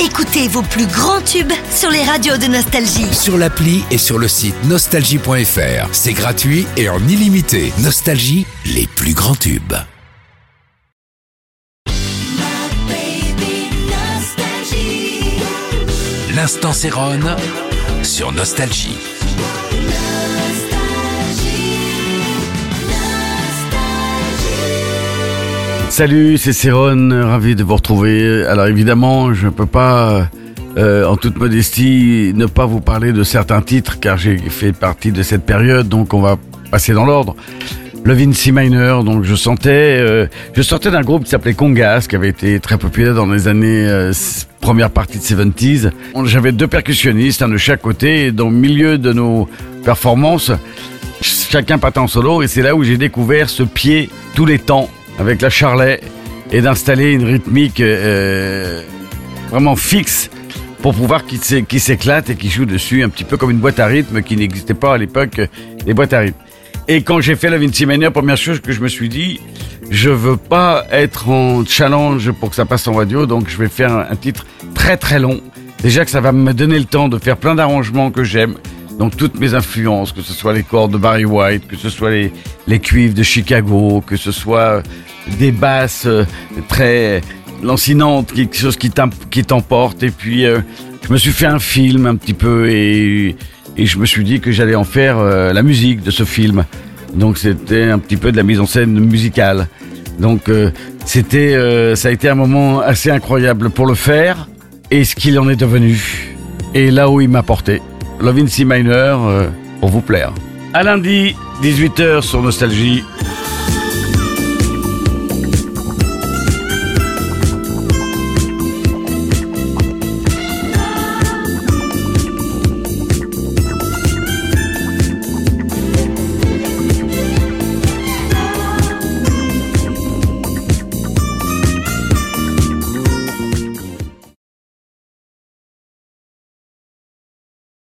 Écoutez vos plus grands tubes sur les radios de Nostalgie. Sur l'appli et sur le site nostalgie.fr. C'est gratuit et en illimité. Nostalgie, les plus grands tubes. L'instant Céronne sur Nostalgie. Salut, c'est Céron, ravi de vous retrouver. Alors évidemment, je ne peux pas, euh, en toute modestie, ne pas vous parler de certains titres, car j'ai fait partie de cette période, donc on va passer dans l'ordre. Le Vinci Minor, donc je sentais, euh, je sortais d'un groupe qui s'appelait Congas, qui avait été très populaire dans les années euh, première partie de 70s. J'avais deux percussionnistes, un de chaque côté, et dans le milieu de nos performances, chacun partait en solo, et c'est là où j'ai découvert ce pied tous les temps avec la charlet et d'installer une rythmique euh, vraiment fixe pour pouvoir qu'il s'é- qu'il s'éclate et qu'il joue dessus un petit peu comme une boîte à rythme qui n'existait pas à l'époque, euh, les boîtes à rythme. Et quand j'ai fait la Vinci Mania, première chose que je me suis dit, je veux pas être en challenge pour que ça passe en radio, donc je vais faire un titre très très long. Déjà que ça va me donner le temps de faire plein d'arrangements que j'aime. Donc toutes mes influences, que ce soit les cordes de Barry White, que ce soit les, les cuivres de Chicago, que ce soit des basses euh, très lancinantes, quelque chose qui t'emporte. Et puis euh, je me suis fait un film un petit peu et, et je me suis dit que j'allais en faire euh, la musique de ce film. Donc c'était un petit peu de la mise en scène musicale. Donc euh, c'était, euh, ça a été un moment assez incroyable pour le faire et ce qu'il en est devenu et là où il m'a porté. Love in C minor euh, pour vous plaire. À lundi, 18h sur Nostalgie.